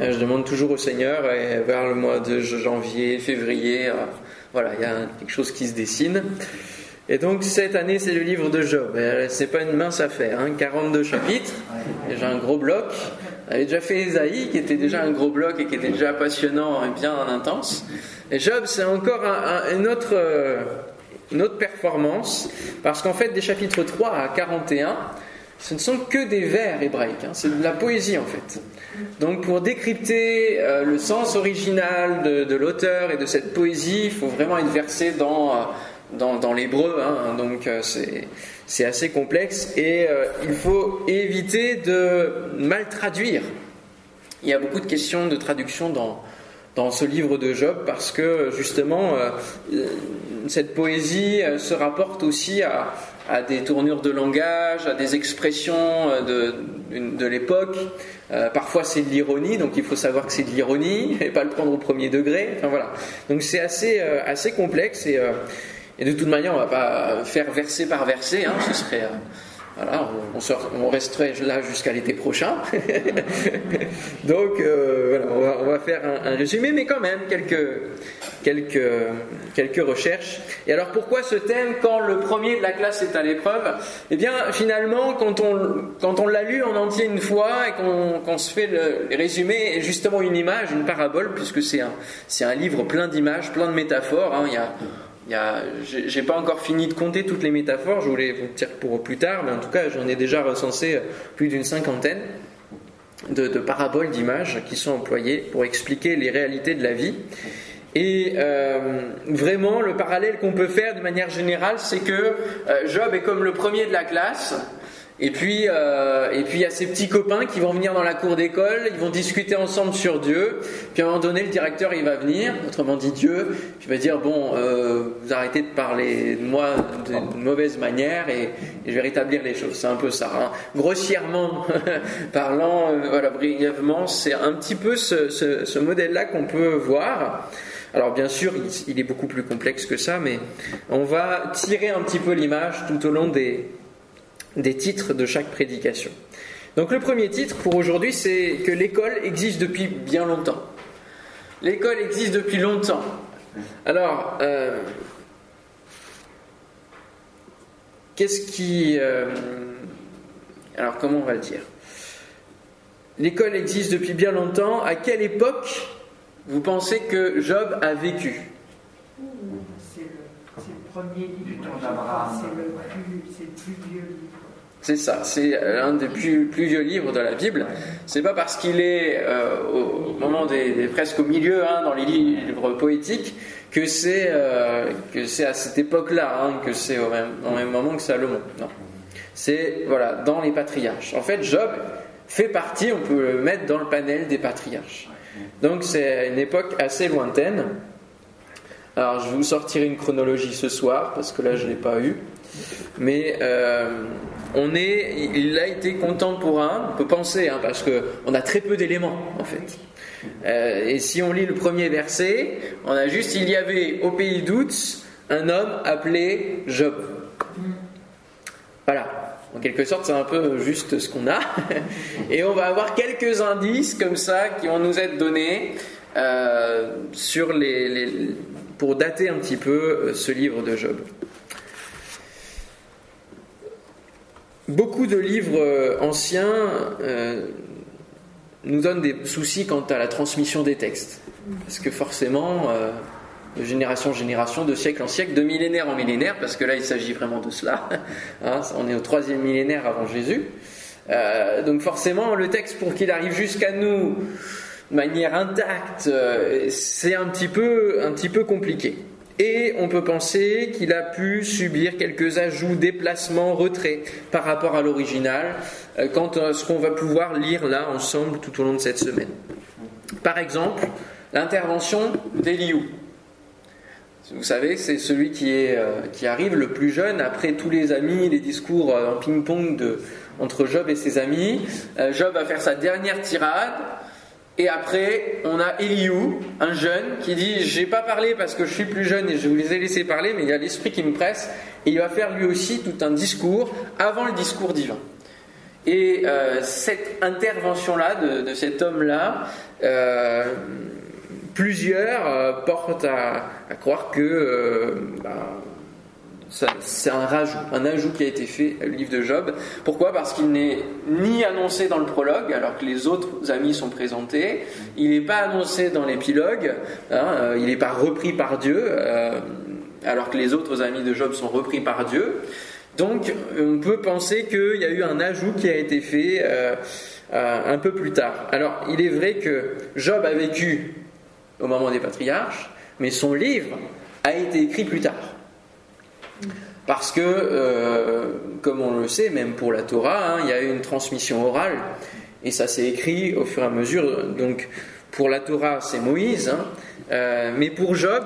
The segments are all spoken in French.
Euh, je demande toujours au Seigneur et vers le mois de janvier, février, euh, voilà, il y a quelque chose qui se dessine. Et donc cette année, c'est le livre de Job. C'est pas une mince affaire, hein, 42 chapitres, déjà un gros bloc. J'avais déjà fait Esaïe, qui était déjà un gros bloc et qui était déjà passionnant et bien intense. Et Job, c'est encore une autre performance, parce qu'en fait, des chapitres 3 à 41, ce ne sont que des vers hébraïques, hein. c'est de la poésie en fait. Donc pour décrypter euh, le sens original de, l'auteur et de cette poésie, il faut vraiment être versé dans, euh, dans, l'hébreu, hein. donc euh, c'est assez complexe et il faut éviter de mal traduire. Il y a beaucoup de questions de traduction dans, dans ce livre de Job parce que justement cette poésie se rapporte aussi à, à des tournures de langage, à des expressions euh, de, de l'époque. Euh, parfois c'est de l'ironie, donc il faut savoir que c'est de l'ironie et pas le prendre au premier degré. Enfin voilà. Donc c'est assez, euh, assez complexe et, et, de toute manière on va pas faire verset par verset. Hein, ce serait voilà, on, resterait là jusqu'à l'été prochain. Donc voilà, on va, faire un, résumé, mais quand même quelques, quelques, quelques recherches. Et alors pourquoi ce thème quand le premier de la classe est à l'épreuve? Eh bien finalement, quand on, quand on l'a lu en entier une fois et qu'on se fait le, résumé, justement une image, une parabole, puisque c'est un, un livre plein d'images, plein de métaphores. Hein, il y a j'ai pas encore fini de compter toutes les métaphores, je voulais vous dire pour plus tard, mais en tout cas j'en ai déjà recensé plus d'une cinquantaine de, paraboles, d'images qui sont employées pour expliquer les réalités de la vie. Et euh, vraiment, le parallèle qu'on peut faire de manière générale, c'est que euh, Job est comme le premier de la classe, et puis, euh, et puis il y a ces petits copains qui vont venir dans la cour d'école, ils vont discuter ensemble sur Dieu. Puis à un moment donné, le directeur il va venir, autrement dit Dieu, il va dire bon, euh, vous arrêtez de parler de moi d'une mauvaise manière et, je vais rétablir les choses. C'est un peu ça. Hein. Grossièrement parlant, euh, voilà, brièvement, c'est un petit peu ce, ce, modèle-là qu'on peut voir. Alors bien sûr, il, est beaucoup plus complexe que ça, mais on va tirer un petit peu l'image tout au long des des titres de chaque prédication. Donc le premier titre pour aujourd'hui, c'est que l'école existe depuis bien longtemps. L'école existe depuis longtemps. Alors, euh, qu'est-ce qui... Euh, alors comment on va le dire? L'école existe depuis bien longtemps. À quelle époque vous pensez que Job a vécu? C'est le, premier livre. C'est le, plus vieux livre. C'est ça, c'est l'un des plus, vieux livres de la Bible. C'est pas parce qu'il est euh, au moment presque au milieu hein, dans les livres poétiques que c'est euh, à cette époque-là hein, que c'est au même, même moment que Salomon. Non, c'est voilà dans les patriarches. En fait, Job fait partie, on peut le mettre dans le panel des patriarches. Donc c'est une époque assez lointaine. Alors je vous sortirai une chronologie ce soir parce que là je l'ai pas eu, mais euh, on est, il a été contemporain, on peut penser, hein, parce qu'on a très peu d'éléments en fait. Euh, et si on lit le premier verset, on a juste il y avait au pays d'Outs un homme appelé Job. Voilà. En quelque sorte, c'est un peu juste ce qu'on a. Et on va avoir quelques indices comme ça qui vont nous être donnés euh, pour dater un petit peu euh, ce livre de Job. Beaucoup de livres euh, anciens nous donnent des soucis quant à la transmission des textes. Parce que forcément, de génération en génération, de siècle en siècle, de millénaire en millénaire, parce que là il s'agit vraiment de cela. Hein, on est au troisième millénaire avant Jésus. donc forcément, le texte, pour qu'il arrive jusqu'à nous de manière intacte, c'est un petit peu, un petit peu compliqué. Et on peut penser qu'il a pu subir quelques ajouts, déplacements, retraits par rapport à l'original, euh, quant à ce qu'on va pouvoir lire là ensemble tout au long de cette semaine. Par exemple, l'intervention d'Eliou. Vous savez, c'est celui qui, est, euh, qui arrive le plus jeune après tous les amis, les discours euh, en ping-pong entre Job et ses amis. Job va faire sa dernière tirade. Et après, on a Eliou, un jeune, qui dit J'ai pas parlé parce que je suis plus jeune et je vous les ai laissés parler, mais il y a l'esprit qui me presse. Et il va faire lui aussi tout un discours avant le discours divin. Et euh, cette intervention-là de, cet homme-là, euh, plusieurs euh, portent à, croire que ben, c'est un rajout, ajout qui a été fait au livre de Job. Pourquoi? Parce qu'il n'est ni annoncé dans le prologue, alors que les autres amis sont présentés. Il n'est pas annoncé dans l'épilogue. Hein, il n'est pas repris par Dieu, alors que les autres amis de Job sont repris par Dieu. Donc on peut penser qu'il y a eu un ajout qui a été fait euh, euh, un peu plus tard. Alors il est vrai que Job a vécu au moment des patriarches, mais son livre a été écrit plus tard. Parce que, euh, comme on le sait, même pour la Torah, hein, il y a eu une transmission orale, et ça s'est écrit au fur et à mesure. Donc pour la Torah, c'est Moïse, hein, mais pour Job,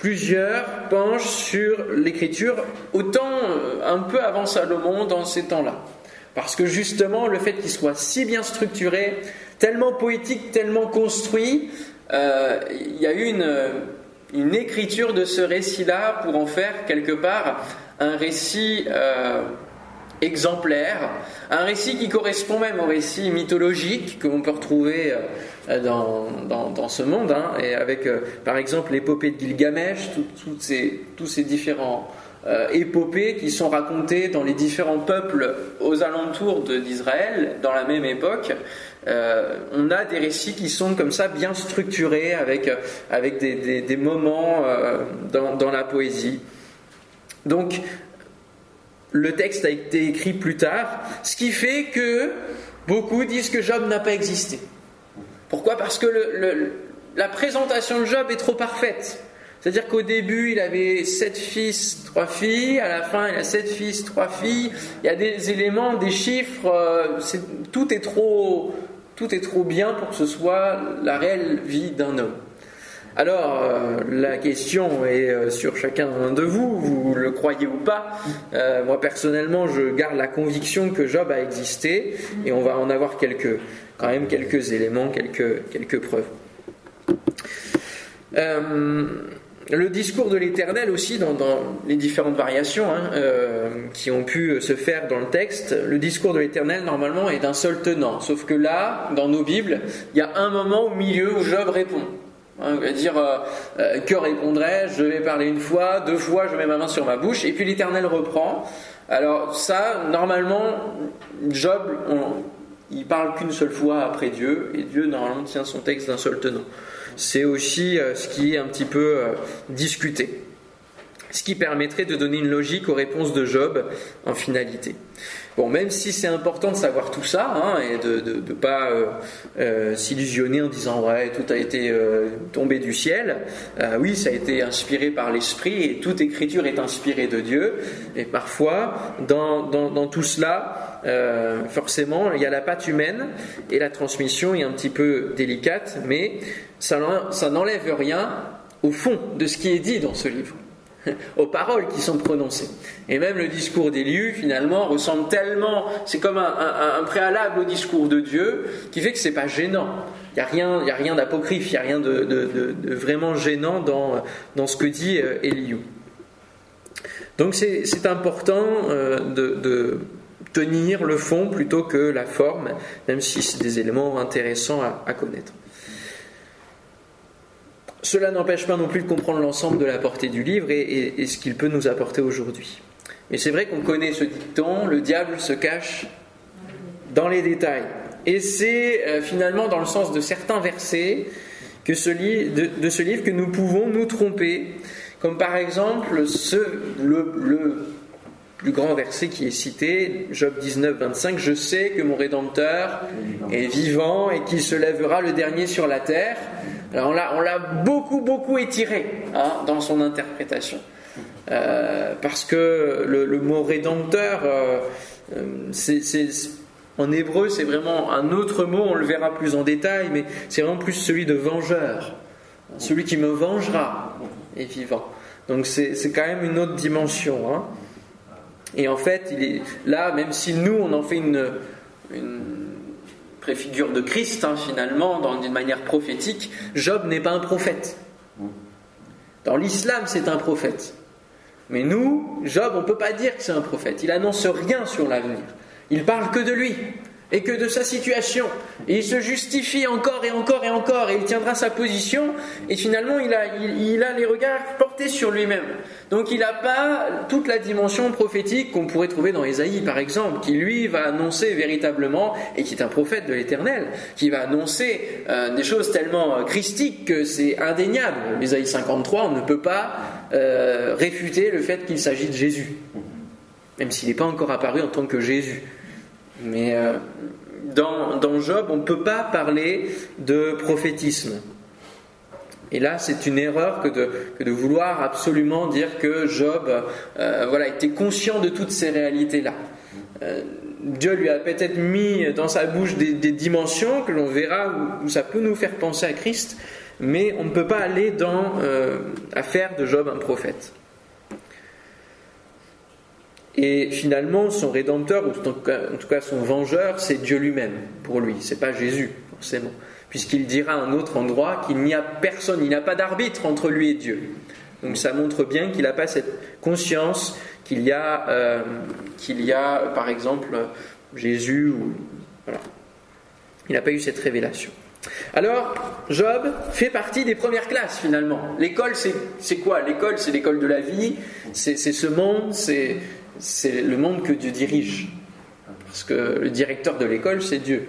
Plusieurs penchent sur l'écriture, autant euh, un peu avant Salomon dans ces temps-là. Parce que justement, le fait qu'il soit si bien structuré, tellement poétique, tellement construit, euh, il y a eu une, écriture de ce récit-là pour en faire quelque part un récit euh, exemplaire, un récit qui correspond même au récit mythologique que l'on peut retrouver euh, dans, dans, ce monde, hein, et avec euh, par exemple l'épopée de Gilgamesh, toutes ces, tous ces différents euh, épopées qui sont racontées dans les différents peuples aux alentours d'Israël dans la même époque. On a des récits qui sont comme ça bien structurés avec, avec des, moments dans, dans la poésie. Donc le texte a été écrit plus tard, ce qui fait que beaucoup disent que Job n'a pas existé. Pourquoi? Parce que la présentation de Job est trop parfaite. C'est-à-dire qu'au début, il avait sept fils, trois filles. À la fin, il a sept fils, trois filles. Il y a des éléments, des chiffres. Euh, tout, est trop, tout est trop bien pour que ce soit la réelle vie d'un homme. Alors, euh, la question est euh, sur chacun de vous, vous le croyez ou pas. Euh, moi, personnellement, je garde la conviction que Job a existé et on va en avoir quand même quelques éléments, quelques, quelques preuves. Le discours de l'Éternel aussi, dans, les différentes variations hein, qui ont pu se faire dans le texte, le discours de l'Éternel, normalement, est d'un seul tenant. Sauf que là, dans nos Bibles, il y a un moment au milieu où Job répond. Hein, dire euh, euh, que répondrai-je Je vais parler une fois, deux fois, je mets ma main sur ma bouche, et puis l'Éternel reprend. Alors ça, normalement, Job, il parle qu'une seule fois après Dieu, et Dieu normalement tient son texte d'un seul tenant. C'est aussi euh, ce qui est un petit peu discuté ce qui permettrait de donner une logique aux réponses de Job en finalité. Bon, même si c'est important de savoir tout ça hein, et de ne pas euh, euh, s'illusionner en disant ouais tout a été euh, tombé du ciel. oui, ça a été inspiré par l'esprit et toute écriture est inspirée de Dieu. Et parfois, dans, dans tout cela, forcément, il y a la patte humaine et la transmission est un petit peu délicate, mais ça n'enlève rien au fond de ce qui est dit dans ce livre. aux paroles qui sont prononcées. Et même le discours d'Éliu, finalement, ressemble tellement, c'est comme un, préalable au discours de Dieu, qui fait que c'est pas gênant. Il n'y a rien, y a rien d'apocryphe, il n'y a rien de, vraiment gênant dans, ce que dit euh, Éliu. Donc c'est important euh, de, tenir le fond plutôt que la forme, même si c'est des éléments intéressants à connaître. Cela n'empêche pas non plus de comprendre l'ensemble de la portée du livre et, ce qu'il peut nous apporter aujourd'hui. Mais c'est vrai qu'on connaît ce dicton, le diable se cache dans les détails. Et c'est euh, finalement dans le sens de certains versets que de, ce livre que nous pouvons nous tromper. Comme par exemple ce, le, le plus grand verset qui est cité, Job 19, 25, Je sais que mon Rédempteur est vivant et qu'il se lèvera le dernier sur la terre. Alors on l'a beaucoup, beaucoup étiré hein, dans son interprétation. Euh, parce que le, mot rédempteur, euh, c'est, en hébreu, c'est vraiment un autre mot, on le verra plus en détail, mais c'est vraiment plus celui de vengeur. Celui qui me vengera est vivant. Donc c'est, quand même une autre dimension. Hein. Et en fait, il est là, même si nous, on en fait une, préfigure de Christ, hein, finalement, d'une manière prophétique, Job n'est pas un prophète. Dans l'islam, c'est un prophète. Mais nous, Job, on ne peut pas dire que c'est un prophète. Il annonce rien sur l'avenir. Il parle que de lui et que de sa situation. Il se justifie encore et encore et encore, et il tiendra sa position, et finalement il a, il, a les regards portés sur lui-même. Donc il n'a pas toute la dimension prophétique qu'on pourrait trouver dans Ésaïe, par exemple, qui lui va annoncer véritablement, et qui est un prophète de l'Éternel, qui va annoncer euh, des choses tellement euh, christiques que c'est indéniable. Ésaïe 53, on ne peut pas euh, réfuter le fait qu'il s'agit de Jésus, même s'il n'est pas encore apparu en tant que Jésus. Mais euh, dans, Job, on ne peut pas parler de prophétisme. Et là, c'est une erreur que de, vouloir absolument dire que Job euh, voilà, était conscient de toutes ces réalités-là. Euh, Dieu lui a peut-être mis dans sa bouche des, dimensions que l'on verra où, ça peut nous faire penser à Christ, mais on ne peut pas aller dans, à faire de Job un prophète. Et finalement, son rédempteur, ou en tout cas, son vengeur, c'est Dieu lui-même, pour lui. C'est pas Jésus, forcément. Puisqu'il dira à un autre endroit qu'il n'y a personne, il n'y a pas d'arbitre entre lui et Dieu. Donc ça montre bien qu'il n'a pas cette conscience qu'il y, a, euh, qu'il y a, par exemple, Jésus, ou. Il n'a pas eu cette révélation. Alors, Job fait partie des premières classes finalement. L'école, c'est quoi? L'école, c'est l'école de la vie, c'est ce monde, c'est c'est le monde que Dieu dirige. Parce que le directeur de l'école, c'est Dieu.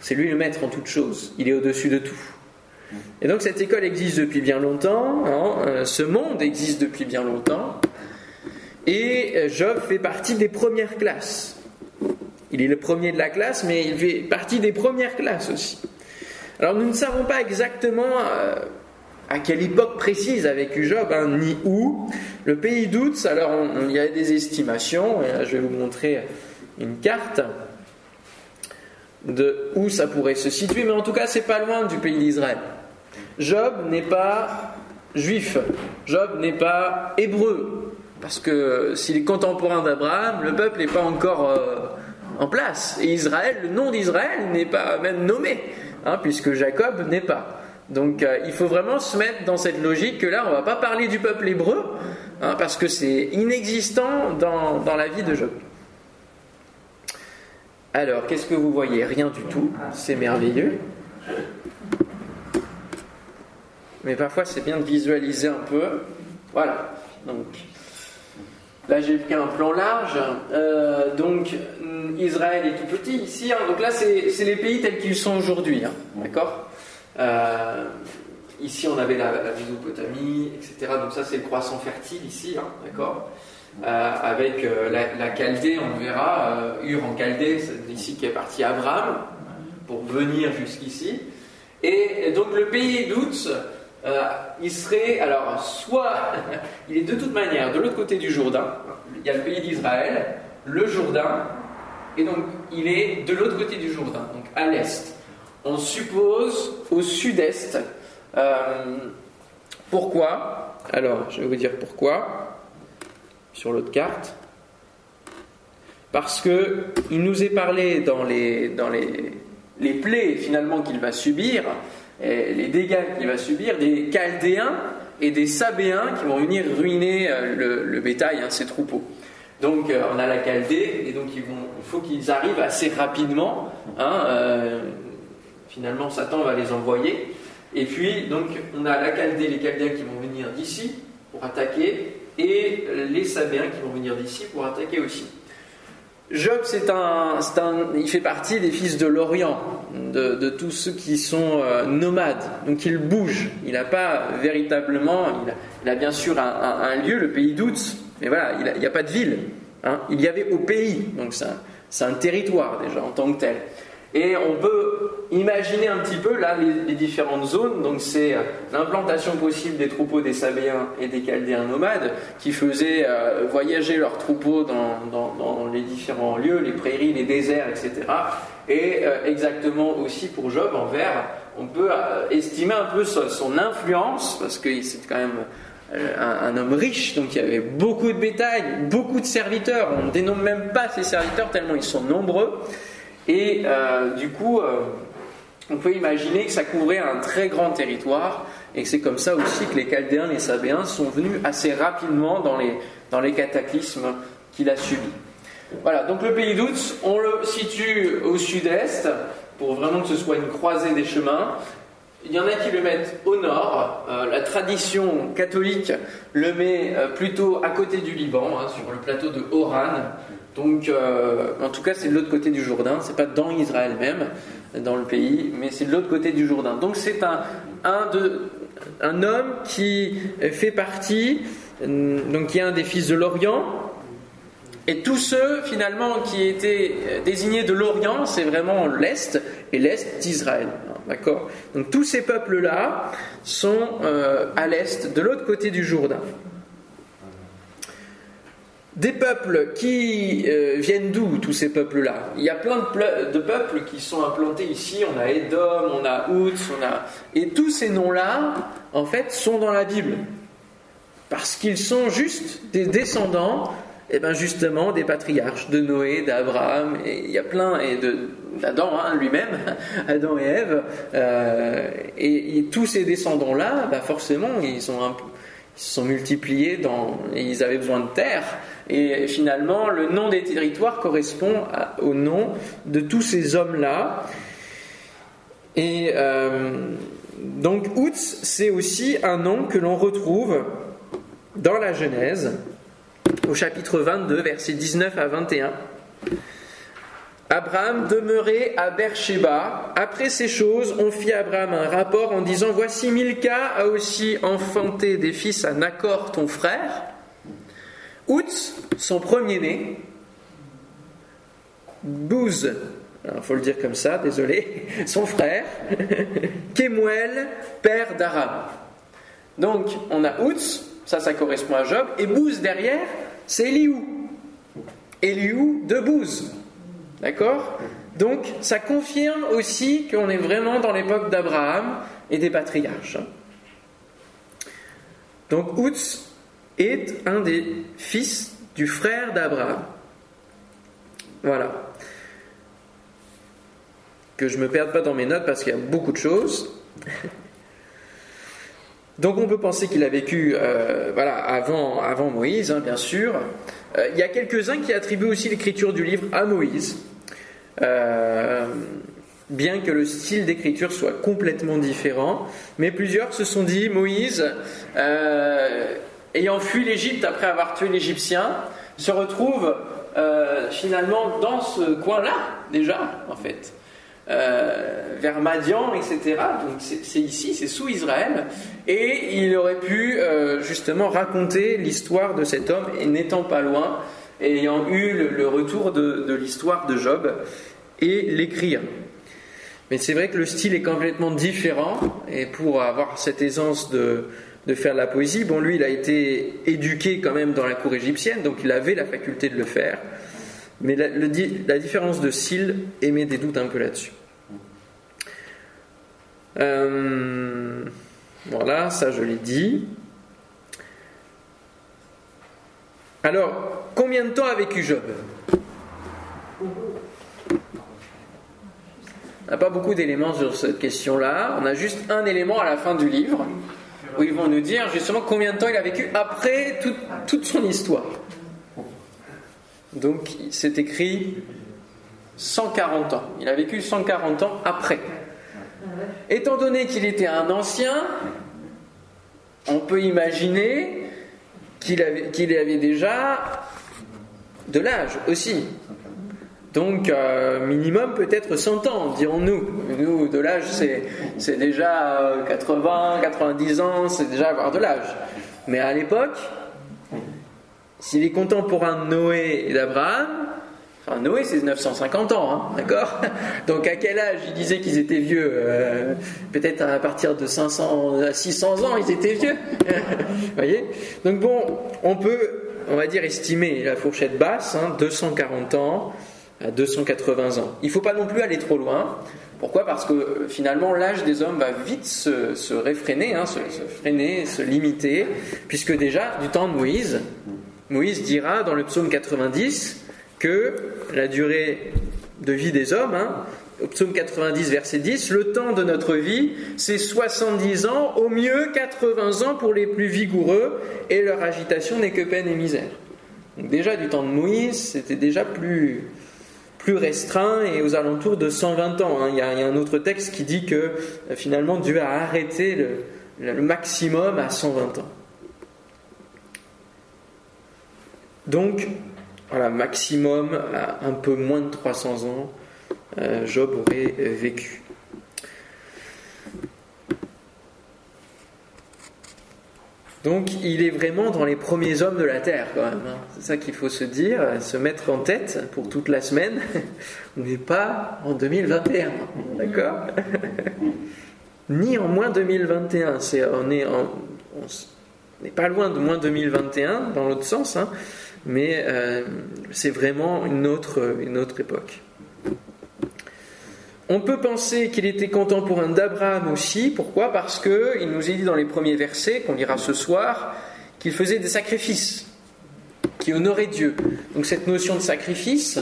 C'est lui le maître en toute chose. Il est au-dessus de tout. Et donc cette école existe depuis bien longtemps, hein. euh, ce monde existe depuis bien longtemps, et euh, Job fait partie des premières classes. Il est le premier de la classe, mais il fait partie des premières classes aussi. Alors nous ne savons pas exactement euh, à quelle époque précise a vécu Job, ni où. Le pays d'Outs, alors il y a des estimations, et je vais vous montrer une carte de où ça pourrait se situer, mais en tout cas, c'est pas loin du pays d'Israël. Job n'est pas juif, Job n'est pas hébreu, parce que s'il est contemporain d'Abraham, le peuple n'est pas encore euh, en place. Et Israël, le nom d'Israël n'est pas même nommé, hein, puisque Jacob n'est pas. Donc euh, il faut vraiment se mettre dans cette logique que là, on ne va pas parler du peuple hébreu, hein, parce que c'est inexistant dans, la vie de Job. Alors, qu'est-ce que vous voyez? Rien du tout, c'est merveilleux. Mais parfois, c'est bien de visualiser un peu. Voilà. Donc, là, j'ai pris un plan large. Euh, donc, Israël est tout petit ici. Hein. donc là, c'est les pays tels qu'ils sont aujourd'hui. Hein. D'accord? Euh, ici, on avait la, Mésopotamie, etc. Donc ça, c'est le croissant fertile ici, hein, d'accord euh, Avec euh, la, Chaldée, on verra, Ur en Chaldée, c'est ici qui est parti Abraham pour venir jusqu'ici. Et, donc le pays d'Outz, il serait, alors, soit, il est de toute manière de l'autre côté du Jourdain, il y a le pays d'Israël, le Jourdain, et donc il est de l'autre côté du Jourdain, donc à l'est on suppose au sud-est. Euh, pourquoi Alors, je vais vous dire pourquoi sur l'autre carte. Parce que il nous est parlé dans les, plaies finalement qu'il va subir, les dégâts qu'il va subir, des Chaldéens et des Sabéens qui vont venir ruiner euh, le, bétail, hein, ces troupeaux. Donc euh, on a la Chaldée, et donc il faut qu'ils arrivent assez rapidement. Hein, finalement Satan va les envoyer. Et puis, donc, on a la Chaldée, les Chaldéens qui vont venir d'ici pour attaquer, et les Sabéens qui vont venir d'ici pour attaquer aussi. Job, c'est un, il fait partie des fils de l'Orient, de, tous ceux qui sont euh, nomades. Donc il bouge. Il n'a pas véritablement, il a, bien sûr un, lieu, le pays d'Outs, mais voilà, il n'y a, pas de ville. Hein. Il y avait au pays, donc c'est un territoire déjà en tant que tel. Et on peut imaginer un petit peu là les, différentes zones. Donc c'est euh, l'implantation possible des troupeaux des Sabéens et des Chaldéens nomades qui faisaient euh, voyager leurs troupeaux dans, les différents lieux, les prairies, les déserts, etc. Et euh, exactement aussi pour Job en vert, on peut estimer un peu son, influence parce que c'est quand même un, homme riche, donc il y avait beaucoup de bétail, beaucoup de serviteurs. On ne dénomme même pas ces serviteurs tellement ils sont nombreux. Et euh, du coup, euh, on peut imaginer que ça couvrait un très grand territoire et c'est comme ça aussi que les Chaldéens, les Sabéens sont venus assez rapidement dans les, dans les cataclysmes qu'il a subis. Voilà, donc le pays d'Outs, on le situe au sud-est, pour vraiment que ce soit une croisée des chemins. Il y en a qui le mettent au nord. Euh, la tradition catholique le met plutôt à côté du Liban, hein, sur le plateau de Oran. Donc, euh, en tout cas, c'est de l'autre côté du Jourdain. C'est pas dans Israël même, dans le pays, mais c'est de l'autre côté du Jourdain. Donc, c'est un, un, de, un homme qui fait partie, donc qui est un des fils de l'Orient, et tous ceux, finalement, qui étaient désignés de l'Orient, c'est vraiment l'Est, et l'Est d'Israël. D'accord? Donc tous ces peuples-là sont euh, à l'Est, de l'autre côté du Jourdain. Des peuples qui euh, viennent d'où, tous ces peuples-là? Il y a plein de, peuples qui sont implantés ici. On a Edom, on a Outs, on a... Et tous ces noms-là, en fait, sont dans la Bible. Parce qu'ils sont juste des descendants et eh bien justement des patriarches, de Noé, d'Abraham, et il y a plein, et d'Adam hein, lui-même, Adam et Ève, euh, et, tous ces descendants-là, bah forcément, ils sont, ils se sont multipliés dans, et ils avaient besoin de terre, et finalement, le nom des territoires correspond au nom de tous ces hommes-là. Et euh, donc, Outs, c'est aussi un nom que l'on retrouve dans la Genèse au chapitre 22, versets 19 à 21. Abraham demeurait à Beersheba. Après ces choses, on fit à Abraham un rapport en disant Voici Milka a aussi enfanté des fils à Nacor, ton frère. Outs, son premier-né. Bouz, il faut le dire comme ça, désolé, son frère. Kemuel, père d'Aram. Donc, on a Outs, ça, ça correspond à Job, et Bouz derrière, c'est Eliou. Eliou de Bouze. D'accord? Donc ça confirme aussi qu'on est vraiment dans l'époque d'Abraham et des patriarches. Donc Outs est un des fils du frère d'Abraham. Voilà. Que je ne me perde pas dans mes notes parce qu'il y a beaucoup de choses. Donc on peut penser qu'il a vécu euh, voilà, avant, avant Moïse, hein, bien sûr. Euh, il y a quelques-uns qui attribuent aussi l'écriture du livre à Moïse, euh, bien que le style d'écriture soit complètement différent. Mais plusieurs se sont dit, Moïse, ayant fui l'Égypte après avoir tué l'Égyptien, se retrouve finalement dans ce coin-là, déjà, en fait. Euh, vers Madian, etc. Donc c'est ici, c'est sous Israël. Et il aurait pu euh, justement raconter l'histoire de cet homme, n'étant pas loin, ayant eu le, retour de, de l'histoire de Job, et l'écrire. Mais c'est vrai que le style est complètement différent, et pour avoir cette aisance de, de faire de la poésie, bon, lui, il a été éduqué quand même dans la cour égyptienne, donc il avait la faculté de le faire. Mais la, différence de style émet des doutes un peu là-dessus. Euh, voilà, ça je l'ai dit. Alors, combien de temps a vécu Job? On n'a pas beaucoup d'éléments sur cette question-là. On a juste un élément à la fin du livre où ils vont nous dire justement combien de temps il a vécu après toute son histoire. Donc c'est écrit 140 ans. Il a vécu 140 ans après. Étant donné qu'il était un ancien, on peut imaginer qu'il avait, avait, déjà de l'âge aussi. Donc, euh, minimum peut-être 100 ans, dirons-nous. Nous, de l'âge, c'est déjà 80, 90 ans, c'est déjà avoir de l'âge. Mais à l'époque, s'il est contemporain de Noé et d'Abraham, enfin Noé c'est 950 ans, hein, d'accord? Donc à quel âge ils disaient qu'ils étaient vieux? Euh, Peut-être à partir de 500 à 600 ans ils étaient vieux. Vous voyez? Donc bon, on peut, on va dire, estimer la fourchette basse, 240 hein, ans à 280 ans. Il ne faut pas non plus aller trop loin. Pourquoi? Parce que finalement l'âge des hommes va vite se, réfréner, hein, se, se freiner, se limiter, puisque déjà du temps de Moïse, Moïse dira dans le psaume 90 que la durée de vie des hommes, hein, au psaume 90, verset 10, le temps de notre vie, c'est 70 ans, au mieux 80 ans pour les plus vigoureux, et leur agitation n'est que peine et misère. Donc déjà du temps de Moïse, c'était déjà plus, plus restreint et aux alentours de 120 ans. Hein. Il, y a, un autre texte qui dit que euh, finalement Dieu a arrêté le, maximum à 120 ans. Donc, voilà, maximum à un peu moins de 300 ans, euh, Job aurait euh, vécu. Donc il est vraiment dans les premiers hommes de la terre quand même. Hein. C'est ça qu'il faut se dire, se mettre en tête pour toute la semaine. On n'est pas en 2021, d'accord Ni en moins 2021. on est n'est pas loin de moins 2021 dans l'autre sens, hein, mais euh, c'est vraiment une autre époque. On peut penser qu'il était contemporain d'Abraham aussi. Pourquoi? Parce qu'il nous est dit dans les premiers versets, qu'on lira ce soir, qu'il faisait des sacrifices, qui honorait Dieu. Donc cette notion de sacrifice,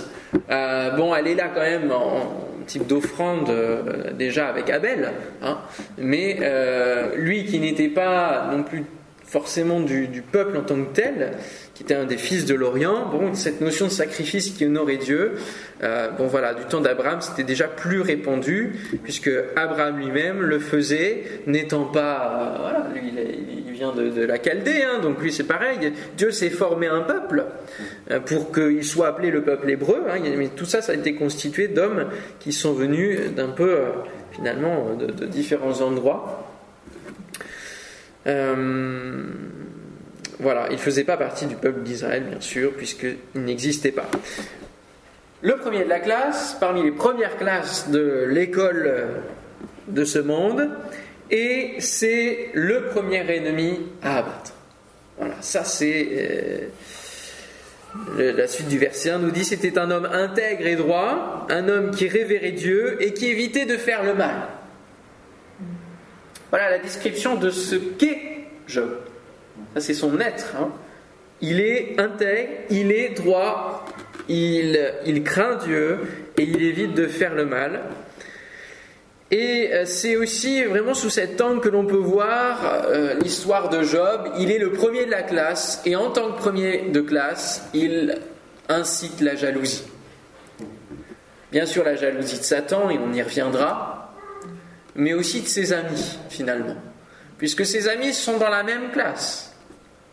euh, bon, elle est là quand même en, type d'offrande euh, déjà avec Abel, hein. mais euh, lui qui n'était pas non plus forcément du, peuple en tant que tel, qui était un des fils de l'Orient. Bon, cette notion de sacrifice qui honorait Dieu, euh, bon voilà, du temps d'Abraham, c'était déjà plus répandu, puisque Abraham lui-même le faisait, n'étant pas, euh, voilà, lui, il, vient de, la Chaldée, hein, donc lui c'est pareil. Dieu s'est formé un peuple euh, pour qu'il soit appelé le peuple hébreu. Hein, mais tout ça, ça a été constitué d'hommes qui sont venus d'un peu, finalement, de, de différents endroits. Euh, voilà, il ne faisait pas partie du peuple d'Israël, bien sûr, puisqu'il n'existait pas. Le premier de la classe, parmi les premières classes de l'école de ce monde, et c'est le premier ennemi à abattre. Voilà, ça c'est euh, la suite du verset 1 nous dit c'était un homme intègre et droit, un homme qui révérait Dieu et qui évitait de faire le mal. Voilà la description de ce qu'est Job. Ça, c'est son être. Hein. Il est intègre, il est droit, il, il craint Dieu et il évite de faire le mal. Et euh, c'est aussi vraiment sous cet angle que l'on peut voir euh, l'histoire de Job. Il est le premier de la classe et en tant que premier de classe, il incite la jalousie. Bien sûr, la jalousie de Satan, et on y reviendra, mais aussi de ses amis, finalement. Puisque ses amis sont dans la même classe.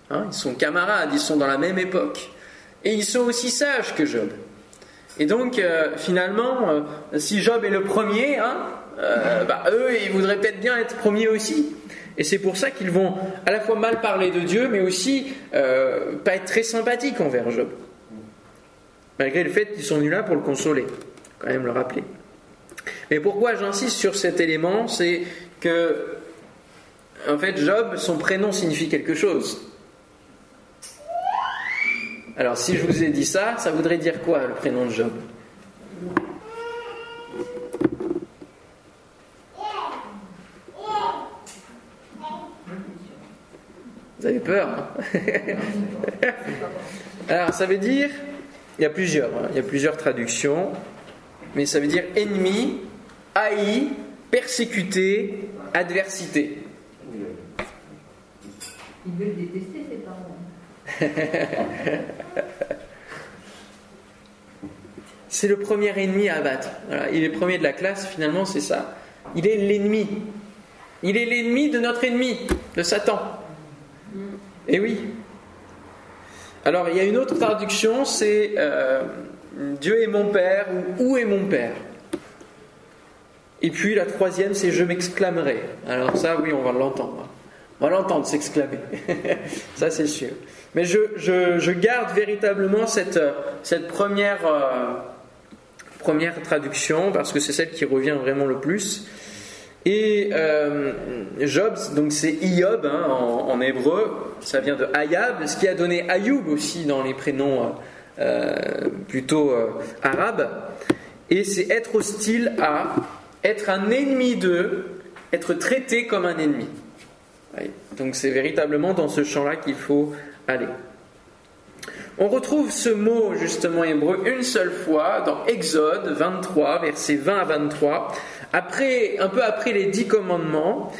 Hein, ils sont camarades, ils sont dans la même époque. Et ils sont aussi sages que Job. Et donc, euh, finalement, euh, si Job est le premier, hein, euh, bah, eux, ils voudraient peut-être bien être premiers aussi. Et c'est pour ça qu'ils vont à la fois mal parler de Dieu, mais aussi pas être très sympathiques envers Job. Malgré le fait qu'ils sont venus là pour le consoler. Quand même le rappeler. Mais pourquoi j'insiste sur cet élément C'est que, en fait, Job, son prénom signifie quelque chose. Alors, si je vous ai dit ça, ça voudrait dire quoi, le prénom de Job? Vous avez peur hein? Alors, ça veut dire, il y a plusieurs, hein, il y a plusieurs traductions mais ça veut dire ennemi, haï, persécuté, adversité. Il veut détester ses parents. c'est le premier ennemi à abattre. Il est premier de la classe, finalement, c'est ça. Il est l'ennemi. Il est l'ennemi de notre ennemi, de Satan. Et eh oui. Alors, il y a une autre traduction, c'est euh, Dieu est mon Père ou Où est mon Père? Et puis la troisième, c'est Je m'exclamerai. Alors ça, oui, on va l'entendre. On va l'entendre s'exclamer. ça, c'est sûr. Mais je, garde véritablement cette, cette première, euh, première traduction parce que c'est celle qui revient vraiment le plus. Et euh, Job, donc c'est Iob hein, en, hébreu, ça vient de Ayab, ce qui a donné Ayoub aussi dans les prénoms. Euh, plutôt euh, arabe, et c'est être hostile à, être un ennemi de, être traité comme un ennemi. Donc c'est véritablement dans ce champ-là qu'il faut aller. On retrouve ce mot justement hébreu une seule fois dans Exode 23, versets 20 à 23, après, un peu après les dix commandements.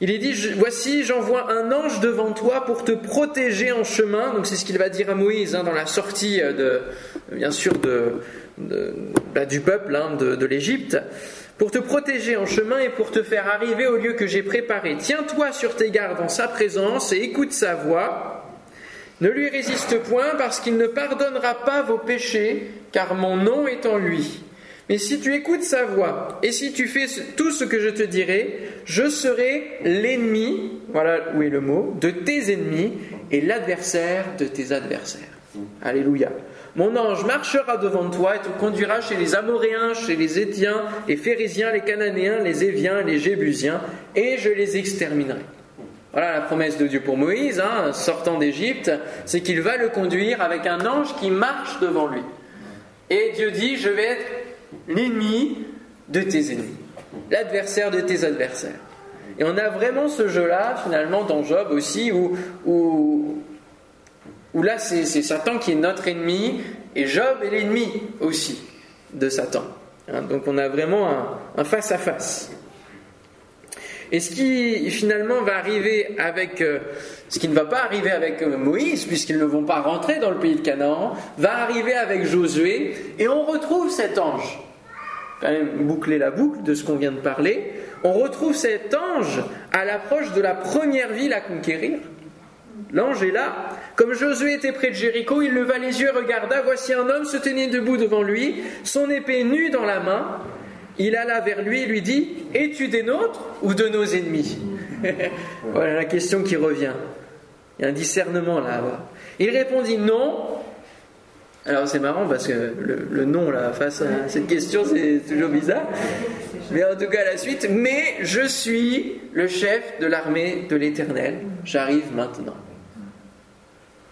Il est dit, voici, j'envoie un ange devant toi pour te protéger en chemin. Donc c'est ce qu'il va dire à Moïse hein, dans la sortie de, bien sûr, de, bah, du peuple hein, de, de l'Égypte. Pour te protéger en chemin et pour te faire arriver au lieu que j'ai préparé. Tiens-toi sur tes gardes en sa présence et écoute sa voix. Ne lui résiste point parce qu'il ne pardonnera pas vos péchés, car mon nom est en lui. Mais si tu écoutes sa voix et si tu fais tout ce que je te dirai, je serai l'ennemi, voilà où est le mot, de tes ennemis et l'adversaire de tes adversaires. Alléluia. Mon ange marchera devant toi et te conduira chez les Amoréens, chez les Étiens, les Phérésiens, les Cananéens, les Éviens, les Jébusiens, et je les exterminerai. Voilà la promesse de Dieu pour Moïse, hein, sortant d'Égypte, c'est qu'il va le conduire avec un ange qui marche devant lui. Et Dieu dit, je vais être l'ennemi de tes ennemis, l'adversaire de tes adversaires. Et on a vraiment ce jeu-là, finalement, dans Job aussi, où, où, là, c'est Satan qui est notre ennemi, et Job est l'ennemi aussi de Satan. Hein, donc on a vraiment un face-à-face. Et ce qui finalement va arriver avec, euh, ce qui ne va pas arriver avec euh, Moïse, puisqu'ils ne vont pas rentrer dans le pays de Canaan, va arriver avec Josué, et on retrouve cet ange quand même boucler la boucle de ce qu'on vient de parler, on retrouve cet ange à l'approche de la première ville à conquérir. L'ange est là. Comme Josué était près de Jéricho, il leva les yeux, regarda, voici un homme se tenait debout devant lui, son épée nue dans la main. Il alla vers lui et lui dit, Es-tu des nôtres ou de nos ennemis Voilà la question qui revient. Il y a un discernement là. Il répondit, Non, alors c'est marrant parce que le, nom là face à cette question c'est toujours bizarre. Mais en tout cas la suite, mais je suis le chef de l'armée de l'Éternel, j'arrive maintenant.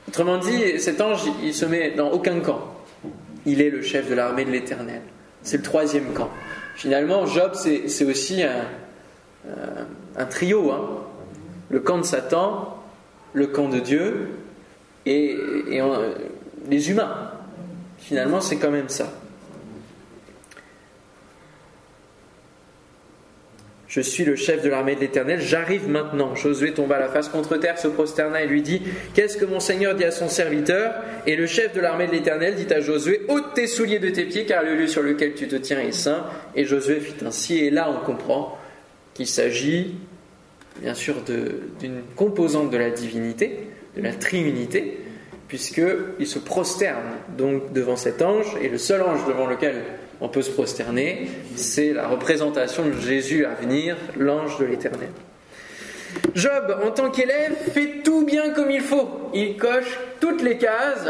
Autrement dit, cet ange il se met dans aucun camp. Il est le chef de l'armée de l'Éternel. C'est le troisième camp. Finalement, Job c'est aussi un, trio. Hein. Le camp de Satan, le camp de Dieu et les humains. Finalement, c'est quand même ça. Je suis le chef de l'armée de l'Éternel, j'arrive maintenant. Josué tomba la face contre terre, se prosterna et lui dit Qu'est-ce que mon Seigneur dit à son serviteur? Et le chef de l'armée de l'Éternel dit à Josué ôte tes souliers de tes pieds, car le lieu sur lequel tu te tiens est saint. Et Josué fit ainsi. Et là, on comprend qu'il s'agit, bien sûr, d'une composante de la divinité, de la triunité, puisqu'il se prosterne donc devant cet ange, et le seul ange devant lequel on peut se prosterner, c'est la représentation de Jésus à venir, l'ange de l'Éternel. Job, en tant qu'élève, fait tout bien comme il faut. Il coche toutes les cases.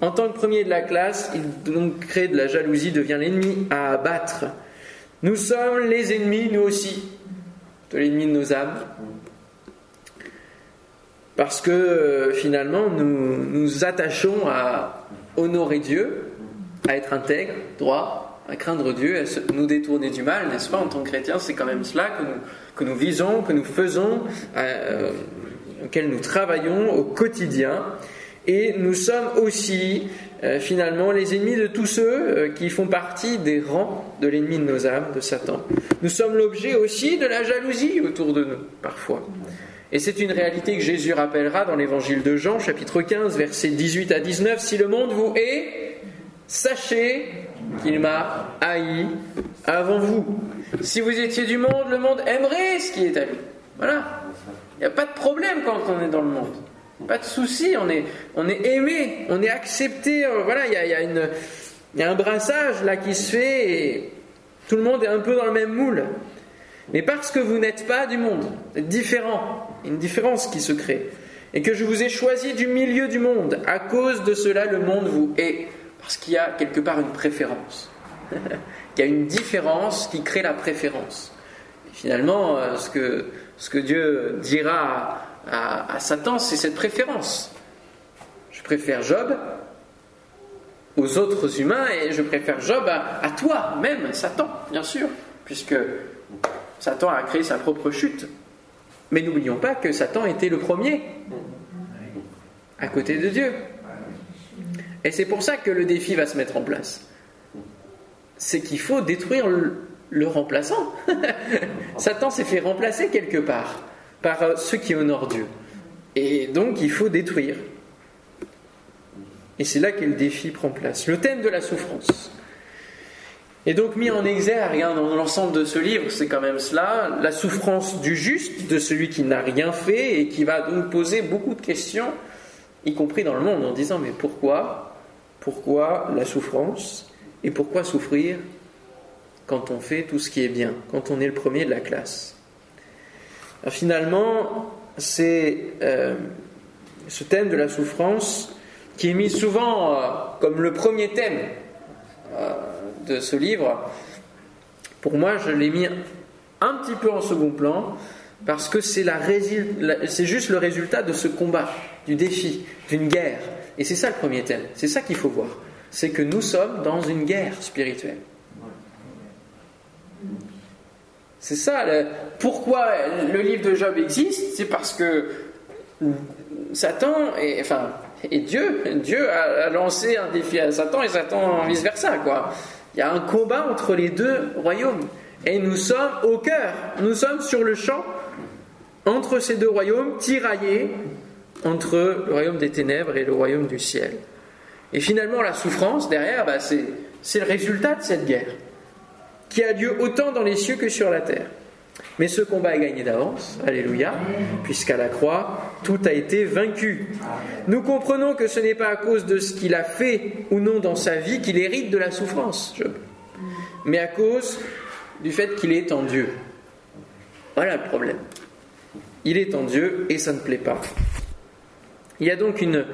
En tant que premier de la classe, il donc crée de la jalousie, devient l'ennemi à abattre. Nous sommes les ennemis, nous aussi, de l'ennemi de nos âmes. Parce que euh, finalement, nous nous attachons à honorer Dieu, à être intègre, droit, à craindre Dieu, à nous détourner du mal, n'est-ce pas En tant que chrétien, c'est quand même cela que nous, que nous visons, que nous faisons, euh, auquel nous travaillons au quotidien. Et nous sommes aussi euh, finalement les ennemis de tous ceux qui font partie des rangs de l'ennemi de nos âmes, de Satan. Nous sommes l'objet aussi de la jalousie autour de nous, parfois. Et c'est une réalité que Jésus rappellera dans l'évangile de Jean, chapitre 15, versets 18 à 19. Si le monde vous hait, sachez qu'il m'a haï avant vous. Si vous étiez du monde, le monde aimerait ce qui est à lui. Voilà. Il n'y a pas de problème quand on est dans le monde. Pas de souci, on est, on est aimé, on est accepté. Euh, voilà, il y a, y a un brassage là qui se fait et tout le monde est un peu dans le même moule. Mais parce que vous n'êtes pas du monde, vous êtes différent, une différence qui se crée, et que je vous ai choisi du milieu du monde, à cause de cela le monde vous hait, parce qu'il y a quelque part une préférence. Il y a une différence qui crée la préférence. finalement, euh, ce que, ce que Dieu dira à, Satan, c'est cette préférence. Je préfère Job aux autres humains et je préfère Job à, à toi, même Satan, bien sûr, puisque Satan a créé sa propre chute. Mais n'oublions pas que Satan était le premier à côté de Dieu. Et c'est pour ça que le défi va se mettre en place. C'est qu'il faut détruire le remplaçant. Satan s'est fait remplacer quelque part par euh, ceux qui honorent Dieu. Et donc il faut détruire. Et c'est là que le défi prend place. Le thème de la souffrance. Et donc mis en exergue hein, dans l'ensemble de ce livre, c'est quand même cela, la souffrance du juste, de celui qui n'a rien fait et qui va donc poser beaucoup de questions, y compris dans le monde, en disant mais pourquoi Pourquoi la souffrance Et pourquoi souffrir quand on fait tout ce qui est bien, quand on est le premier de la classe Finalement, c'est euh, ce thème de la souffrance qui est mis souvent euh, comme le premier thème. Euh, de ce livre, pour moi, je l'ai mis un petit peu en second plan parce que c'est juste le résultat de ce combat, du défi, d'une guerre. Et c'est ça le premier thème, c'est ça qu'il faut voir. C'est que nous sommes dans une guerre spirituelle. C'est ça, pourquoi le livre de Job existe, c'est parce que Satan, et, enfin, et Dieu, Dieu a, lancé un défi à Satan et Satan vice-versa, quoi. Il y a un combat entre les deux royaumes. Et nous sommes au cœur, nous sommes sur le champ entre ces deux royaumes, tiraillés entre le royaume des ténèbres et le royaume du ciel. Et finalement, la souffrance derrière, bah, c'est le résultat de cette guerre, qui a lieu autant dans les cieux que sur la terre. Mais ce combat est gagné d'avance, alléluia, puisqu'à la croix, tout a été vaincu. Nous comprenons que ce n'est pas à cause de ce qu'il a fait ou non dans sa vie qu'il hérite de la souffrance, mais à cause du fait qu'il est en Dieu. Voilà le problème. Il est en Dieu et ça ne plaît pas. Il y a donc une,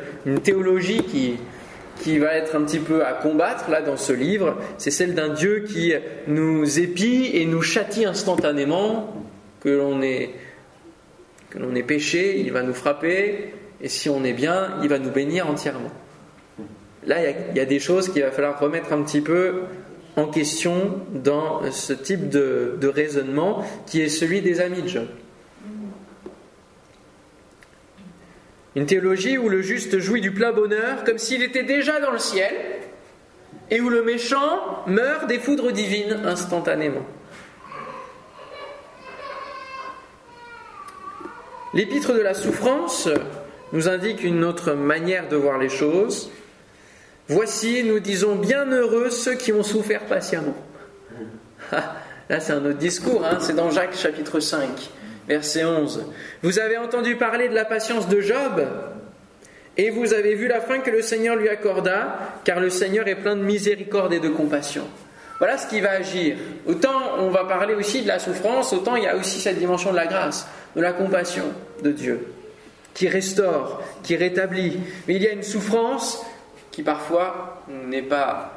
théologie qui, va être un petit peu à combattre là dans ce livre, c'est celle d'un Dieu qui nous épie et nous châtie instantanément, que l'on est, péché, il va nous frapper, et si on est bien, il va nous bénir entièrement. Là, il y, a, des choses qu'il va falloir remettre un petit peu en question dans ce type de, raisonnement qui est celui des amis de. Une théologie où le juste jouit du plein bonheur comme s'il était déjà dans le ciel et où le méchant meurt des foudres divines instantanément. L'épître de la souffrance nous indique une autre manière de voir les choses. Voici, nous disons, bienheureux ceux qui ont souffert patiemment. Ah, là, c'est un autre discours, hein, c'est dans Jacques chapitre 5 verset 11. Vous avez entendu parler de la patience de Job? Et vous avez vu la fin que le Seigneur lui accorda, car le Seigneur est plein de miséricorde et de compassion. Voilà ce qui va agir. Autant on va parler aussi de la souffrance, autant il y a aussi cette dimension de la grâce, de la compassion de Dieu, qui restaure, qui rétablit. Mais il y a une souffrance qui parfois n'est pas,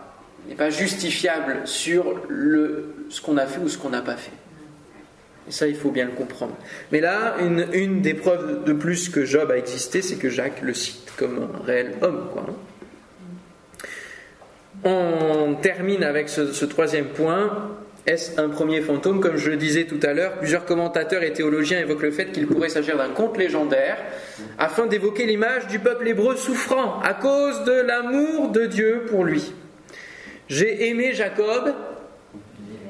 justifiable sur ce qu'on a fait ou ce qu'on n'a pas fait. Ça, il faut bien le comprendre. Mais là, une, des preuves de plus que Job a existé, c'est que Jacques le cite comme un réel homme. Quoi. On termine avec ce, troisième point. Est-ce un premier fantôme? Comme je le disais tout à l'heure, plusieurs commentateurs et théologiens évoquent le fait qu'il pourrait s'agir d'un conte légendaire, afin d'évoquer l'image du peuple hébreu souffrant à cause de l'amour de Dieu pour lui. J'ai aimé Jacob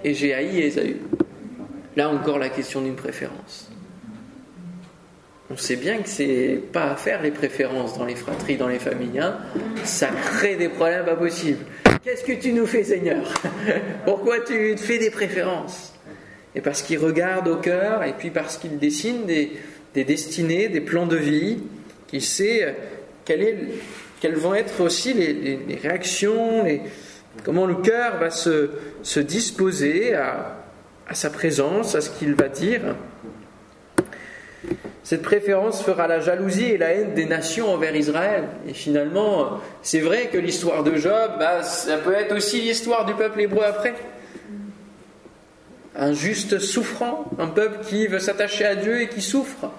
et j'ai haï Ésaü. Là encore, la question d'une préférence. On sait bien que c'est pas à faire les préférences dans les fratries, dans les familles. Hein. Ça crée des problèmes pas possibles. Qu'est-ce que tu nous fais, Seigneur? Pourquoi tu te fais des préférences? Et parce qu'il regarde au cœur, et puis parce qu'il dessine des, destinées, des plans de vie, qu'il sait quelles vont être aussi les, réactions, comment le cœur va se disposer à, à sa présence, à ce qu'il va dire. Cette préférence fera la jalousie et la haine des nations envers Israël. Et finalement, c'est vrai que l'histoire de Job, bah, ça peut être aussi l'histoire du peuple hébreu après. Un juste souffrant, un peuple qui veut s'attacher à Dieu et qui souffre.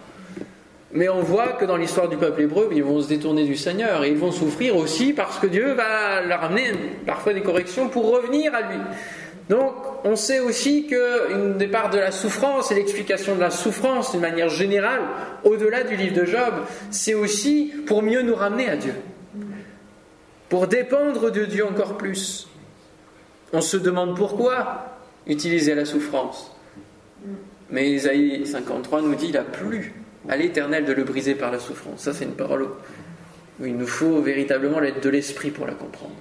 Mais on voit que dans l'histoire du peuple hébreu, ils vont se détourner du Seigneur et ils vont souffrir aussi parce que Dieu va leur amener parfois des corrections pour revenir à lui. Donc, on sait aussi qu'une des parts de la souffrance et l'explication de la souffrance d'une manière générale, au-delà du livre de Job, c'est aussi pour mieux nous ramener à Dieu, pour dépendre de Dieu encore plus. On se demande pourquoi utilisé la souffrance. Mais Isaïe 53 nous dit il a plu à l'Éternel de le briser par la souffrance. Ça, c'est une parole où il nous faut véritablement l'aide de l'esprit pour la comprendre.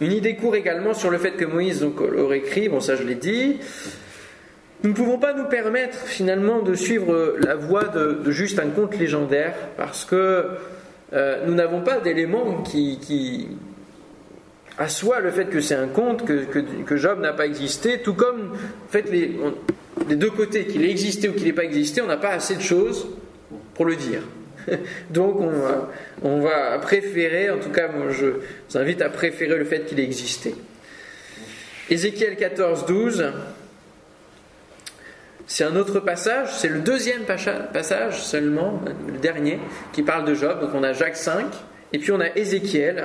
Une idée court également sur le fait que Moïse aurait écrit, bon ça je l'ai dit, nous ne pouvons pas nous permettre finalement de suivre la voie de, juste un conte légendaire parce que euh, nous n'avons pas d'éléments qui, qui assoient le fait que c'est un conte, que, Job n'a pas existé, tout comme en fait, les, les deux côtés, qu'il ait existé ou qu'il n'ait pas existé, on n'a pas assez de choses pour le dire. Donc on va, préférer, en tout cas je vous invite à préférer le fait qu'il ait existé. Ézéchiel 14, 12, c'est un autre passage, c'est le deuxième passage seulement, le dernier, qui parle de Job. Donc on a Jacques 5, et puis on a Ézéchiel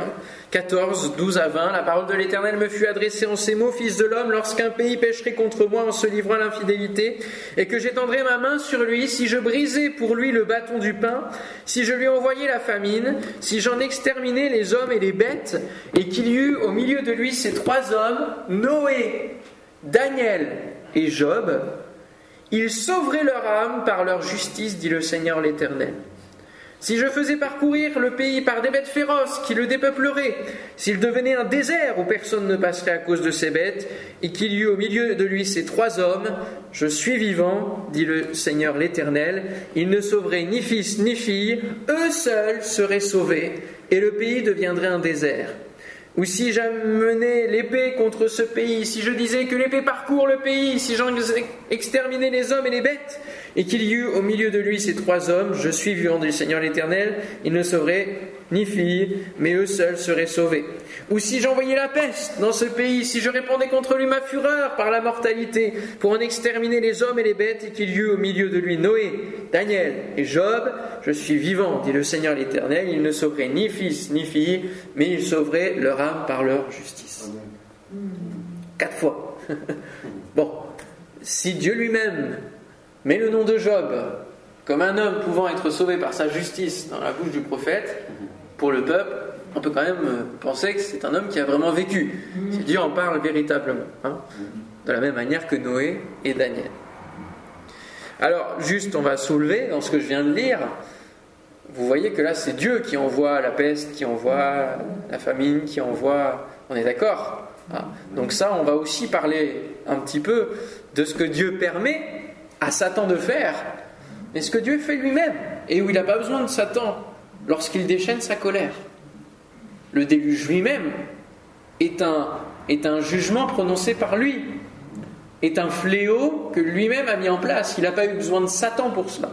14, hein. 12 à 20. La parole de l'Éternel me fut adressée en ces mots, Fils de l'homme, lorsqu'un pays pécherait contre moi en se livrant à l'infidélité, et que j'étendrais ma main sur lui, si je brisais pour lui le bâton du pain, si je lui envoyais la famine, si j'en exterminais les hommes et les bêtes, et qu'il y eut au milieu de lui ces trois hommes, Noé, Daniel et Job, ils sauveraient leur âme par leur justice, dit le Seigneur l'Éternel. Si je faisais parcourir le pays par des bêtes féroces qui le dépeupleraient, s'il devenait un désert où personne ne passerait à cause de ces bêtes, et qu'il y eût au milieu de lui ces trois hommes, je suis vivant, dit le Seigneur l'Éternel, ils ne sauveraient ni fils ni fille, eux seuls seraient sauvés, et le pays deviendrait un désert. Ou si j'amenais l'épée contre ce pays, si je disais que l'épée parcourt le pays, si j'en exterminais les hommes et les bêtes, et qu'il y eût au milieu de lui ces trois hommes, je suis vivant du Seigneur l'Éternel, ils ne sauveraient ni fille, mais eux seuls seraient sauvés. Ou si j'envoyais la peste dans ce pays, si je répondais contre lui ma fureur par la mortalité, pour en exterminer les hommes et les bêtes, et qu'il y eût au milieu de lui Noé, Daniel et Job, je suis vivant, dit le Seigneur l'Éternel, ils ne sauveraient ni fils ni fille, mais ils sauveraient leur âme par leur justice. Quatre fois. bon, si Dieu lui-même met le nom de Job comme un homme pouvant être sauvé par sa justice dans la bouche du prophète, pour le peuple, on peut quand même euh, penser que c'est un homme qui a vraiment vécu. Si Dieu en parle véritablement. Hein, de la même manière que Noé et Daniel. Alors, juste, on va soulever dans ce que je viens de lire. Vous voyez que là, c'est Dieu qui envoie la peste, qui envoie la famine, qui envoie. On est d'accord hein. Donc, ça, on va aussi parler un petit peu de ce que Dieu permet à Satan de faire, mais ce que Dieu fait lui-même, et où il n'a pas besoin de Satan lorsqu'il déchaîne sa colère. Le déluge lui-même est un, est un jugement prononcé par lui, est un fléau que lui-même a mis en place. Il n'a pas eu besoin de Satan pour cela.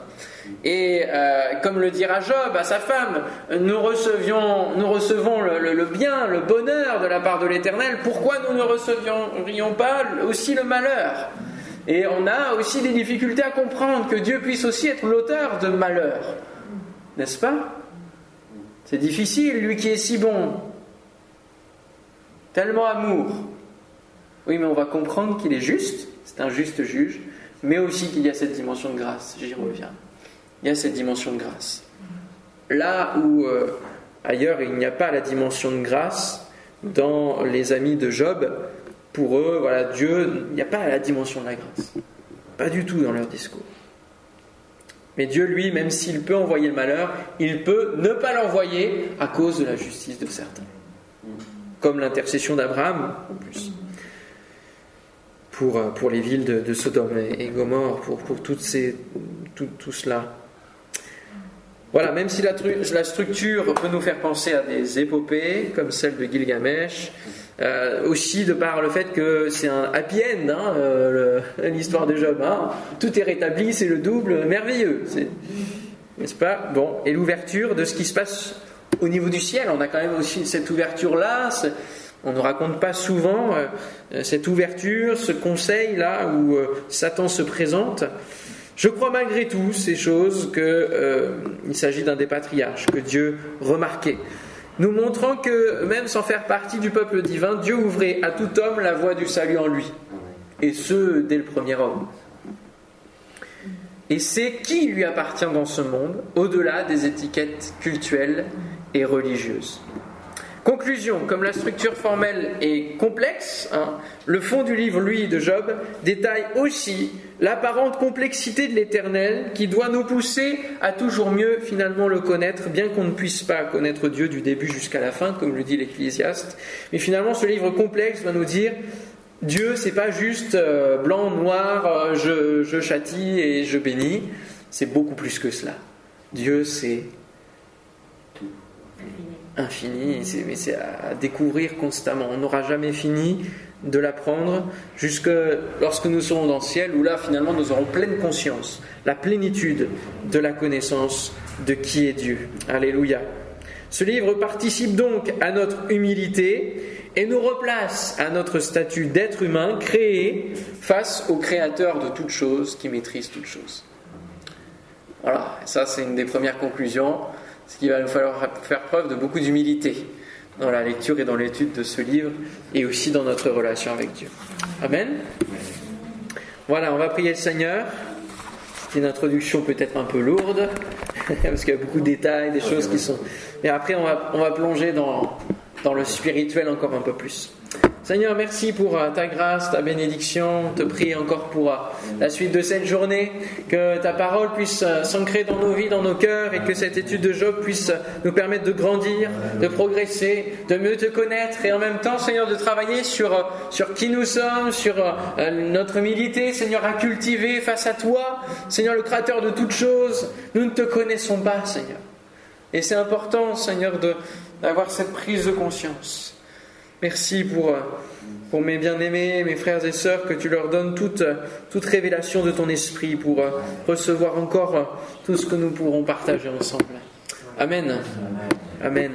Et euh, comme le dira Job à sa femme, nous, recevions, nous recevons le, le, bien, le bonheur de la part de l'Éternel. Pourquoi nous ne recevrions pas aussi le malheur? Et on a aussi des difficultés à comprendre que Dieu puisse aussi être l'auteur de malheur. N'est-ce pas? C'est difficile, lui qui est si bon. Tellement amour. Oui, mais on va comprendre qu'il est juste, c'est un juste juge, mais aussi qu'il y a cette dimension de grâce. J'y reviens. Il y a cette dimension de grâce. Là où euh, ailleurs il n'y a pas la dimension de grâce, dans les amis de Job, pour eux, voilà, Dieu, il n'y a pas la dimension de la grâce. Pas du tout dans leur discours. Mais Dieu, lui, même s'il peut envoyer le malheur, il peut ne pas l'envoyer à cause de la justice de certains. Comme l'intercession d'Abraham, en plus. Pour, euh, pour les villes de, Sodome et, Gomorre, pour, pour toutes ces, tout, tout cela. Voilà, même si la, la, structure peut nous faire penser à des épopées, comme celle de Gilgamesh, euh, aussi de par le fait que c'est un happy end, hein, euh, l'histoire de Job. Tout est rétabli, c'est le double, merveilleux. N'est-ce pas? Bon, et l'ouverture de ce qui se passe au niveau du ciel. On a quand même aussi cette ouverture-là. On ne raconte pas souvent euh, cette ouverture, ce conseil-là où Satan se présente. Je crois malgré tout ces choses qu'il s'agit d'un des patriarches que Dieu remarquait nous montrant que même sans faire partie du peuple divin, Dieu ouvrait à tout homme la voie du salut en lui, et ce dès le premier homme. Et c'est qui lui appartient dans ce monde, au-delà des étiquettes cultuelles et religieuses. Conclusion, comme la structure formelle est complexe, hein, le fond du livre, lui, de Job, détaille aussi l'apparente complexité de l'éternel qui doit nous pousser à toujours mieux finalement le connaître, bien qu'on ne puisse pas connaître Dieu du début jusqu'à la fin, comme le dit l'Ecclésiaste. Mais finalement, ce livre complexe va nous dire Dieu, c'est pas juste euh, blanc, noir, euh, je, je châtie et je bénis. C'est beaucoup plus que cela. Dieu, c'est infini, mais c'est à découvrir constamment. On n'aura jamais fini de l'apprendre jusque lorsque nous serons dans le ciel, où là finalement nous aurons pleine conscience, la plénitude de la connaissance de qui est Dieu. Alléluia. Ce livre participe donc à notre humilité et nous replace à notre statut d'être humain créé face au Créateur de toutes choses qui maîtrise toutes choses. Voilà, ça c'est une des premières conclusions ce qu'il va nous falloir faire preuve de beaucoup d'humilité dans la lecture et dans l'étude de ce livre et aussi dans notre relation avec Dieu. Amen. Voilà, on va prier le Seigneur. C'est une introduction peut-être un peu lourde, parce qu'il y a beaucoup de détails, des choses qui sont... Mais après, on va, on va plonger dans le spirituel encore un peu plus. Seigneur, merci pour euh, ta grâce, ta bénédiction. te prie encore pour euh, la suite de cette journée, que ta parole puisse euh, s'ancrer dans nos vies, dans nos cœurs, et que cette étude de Job puisse nous permettre de grandir, de progresser, de mieux te connaître, et en même temps, Seigneur, de travailler sur, sur qui nous sommes, sur notre humilité, Seigneur, à cultiver face à toi, Seigneur, le Créateur de toutes choses. Nous ne te connaissons pas, Seigneur. Et c'est important, Seigneur, d'avoir cette prise de conscience. Merci pour, mes bien-aimés, mes frères et sœurs, que tu leur donnes toute, toute révélation de ton esprit pour recevoir encore tout ce que nous pourrons partager ensemble. Amen. Amen.